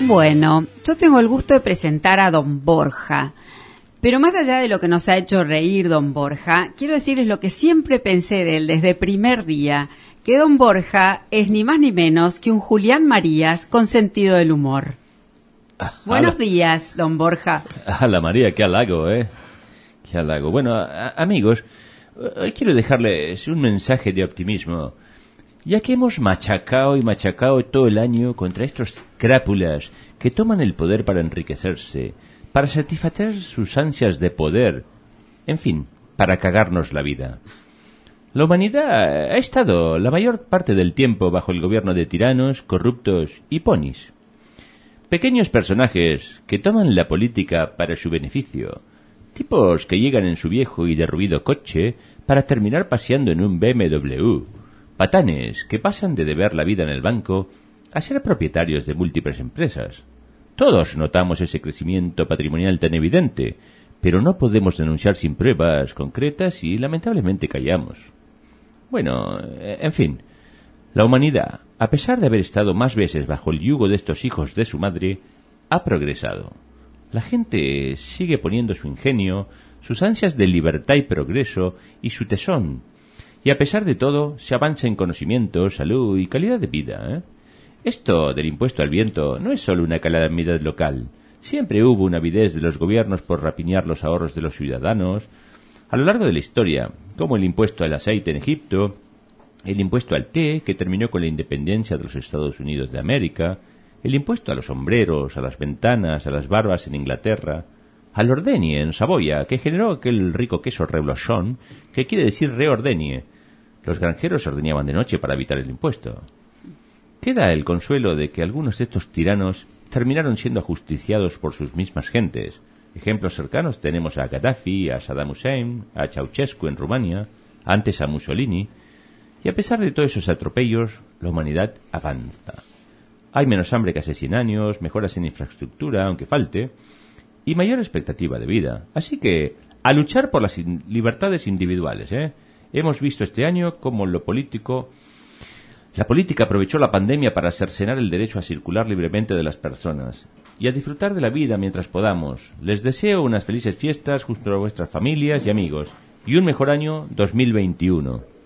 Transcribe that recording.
Bueno, yo tengo el gusto de presentar a don Borja. Pero más allá de lo que nos ha hecho reír don Borja, quiero decirles lo que siempre pensé de él desde primer día, que don Borja es ni más ni menos que un Julián Marías con sentido del humor. Ah, Buenos días, don Borja. Hola María, qué halago, ¿eh? Qué halago. Bueno, a- amigos, hoy quiero dejarles un mensaje de optimismo. Ya que hemos machacado y machacado todo el año contra estos crápulas que toman el poder para enriquecerse, para satisfacer sus ansias de poder, en fin, para cagarnos la vida. La humanidad ha estado la mayor parte del tiempo bajo el gobierno de tiranos, corruptos y ponis. Pequeños personajes que toman la política para su beneficio. Tipos que llegan en su viejo y derruido coche para terminar paseando en un BMW. Patanes que pasan de deber la vida en el banco a ser propietarios de múltiples empresas. Todos notamos ese crecimiento patrimonial tan evidente, pero no podemos denunciar sin pruebas concretas y lamentablemente callamos. Bueno, en fin, la humanidad, a pesar de haber estado más veces bajo el yugo de estos hijos de su madre, ha progresado. La gente sigue poniendo su ingenio, sus ansias de libertad y progreso y su tesón. Y a pesar de todo, se avanza en conocimiento, salud y calidad de vida. ¿eh? Esto del impuesto al viento no es solo una calamidad local. Siempre hubo una avidez de los gobiernos por rapiñar los ahorros de los ciudadanos. A lo largo de la historia, como el impuesto al aceite en Egipto, el impuesto al té, que terminó con la independencia de los Estados Unidos de América, el impuesto a los sombreros, a las ventanas, a las barbas en Inglaterra, al ordenie en Saboya, que generó aquel rico queso reblochón, que quiere decir reordenie. Los granjeros ordeñaban de noche para evitar el impuesto. Queda el consuelo de que algunos de estos tiranos terminaron siendo ajusticiados por sus mismas gentes. Ejemplos cercanos tenemos a Gaddafi, a Saddam Hussein, a Ceausescu en Rumania, antes a Mussolini, y a pesar de todos esos atropellos, la humanidad avanza. Hay menos hambre que hace 100 años, mejoras en infraestructura, aunque falte, y mayor expectativa de vida. Así que, a luchar por las libertades individuales, ¿eh? Hemos visto este año cómo lo político la política aprovechó la pandemia para cercenar el derecho a circular libremente de las personas y a disfrutar de la vida mientras podamos. Les deseo unas felices fiestas junto a vuestras familias y amigos y un mejor año 2021.